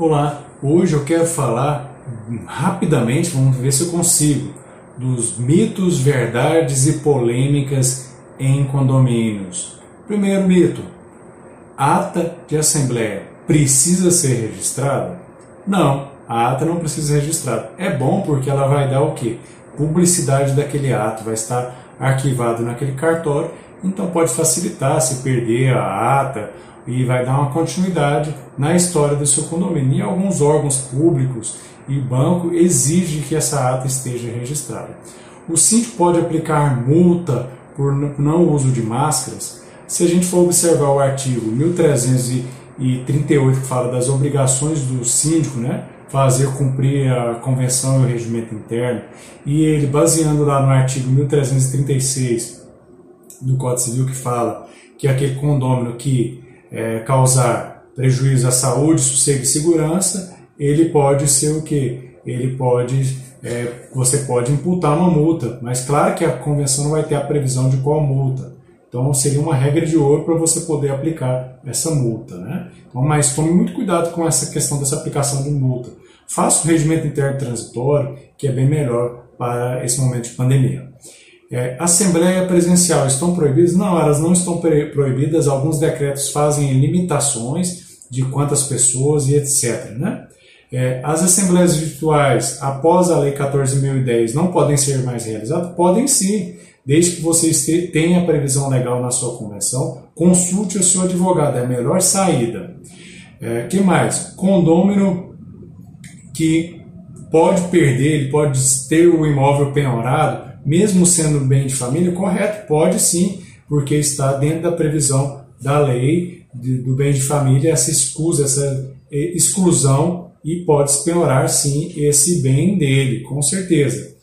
Olá, hoje eu quero falar rapidamente, vamos ver se eu consigo, dos mitos, verdades e polêmicas em condomínios. Primeiro mito: ata de assembleia precisa ser registrada? Não, a ata não precisa ser registrada. É bom porque ela vai dar o quê? Publicidade daquele ato, vai estar arquivado naquele cartório, então pode facilitar se perder a ata e vai dar uma continuidade na história do seu condomínio. E alguns órgãos públicos e banco exigem que essa ata esteja registrada. O síndico pode aplicar multa por não uso de máscaras. Se a gente for observar o artigo 1338 que fala das obrigações do síndico, né, fazer cumprir a convenção e o regimento interno, e ele baseando lá no artigo 1336 do Código Civil que fala que aquele condômino que é, causar prejuízo à saúde, sossego e segurança, ele pode ser o que? Ele pode, é, você pode imputar uma multa, mas claro que a convenção não vai ter a previsão de qual multa. Então seria uma regra de ouro para você poder aplicar essa multa, né? Então, mas tome muito cuidado com essa questão dessa aplicação de multa. Faça o regimento interno transitório, que é bem melhor para esse momento de pandemia. É, assembleia presencial estão proibidas? Não, elas não estão proibidas. Alguns decretos fazem limitações de quantas pessoas e etc. Né? É, as assembleias virtuais, após a Lei 14.010, não podem ser mais realizadas? Podem sim, desde que você tenha previsão legal na sua convenção. Consulte o seu advogado, é a melhor saída. É, que mais? Condômino que pode perder, ele pode ter o imóvel penhorado mesmo sendo bem de família, correto, pode sim, porque está dentro da previsão da lei do bem de família essa excusa, essa eh, exclusão e pode penhorar sim esse bem dele, com certeza.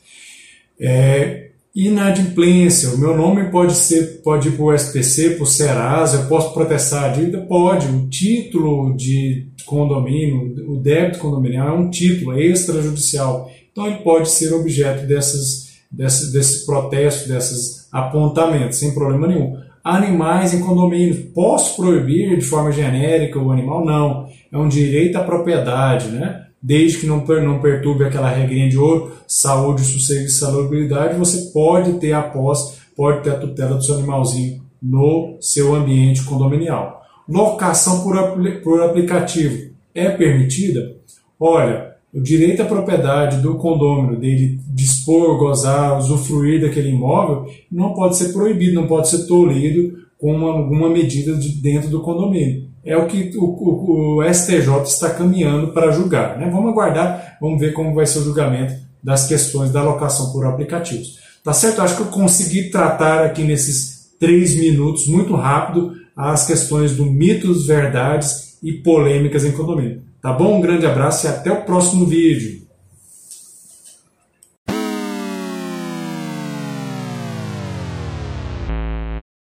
É, inadimplência, o meu nome pode ser pode ir para o SPC, para o Serasa, eu posso protestar a dívida? Pode. O título de condomínio, o débito condominial é um título extrajudicial, então ele pode ser objeto dessas desse, desse protesto, desses apontamentos, sem problema nenhum. Animais em condomínios, posso proibir de forma genérica o animal? Não. É um direito à propriedade, né? Desde que não, não perturbe aquela regrinha de ouro, saúde, sossego e salubridade, você pode ter a posse, pode ter a tutela do seu animalzinho no seu ambiente condominial. Locação por, por aplicativo é permitida? Olha, o direito à propriedade do condômino, dele dispor, gozar, usufruir daquele imóvel, não pode ser proibido, não pode ser tolhido com uma, alguma medida de dentro do condomínio. É o que o, o, o STJ está caminhando para julgar. Né? Vamos aguardar, vamos ver como vai ser o julgamento das questões da locação por aplicativos. Tá certo? Acho que eu consegui tratar aqui nesses três minutos, muito rápido, as questões do mitos, verdades e polêmicas em condomínio. Tá bom? Um grande abraço e até o próximo vídeo.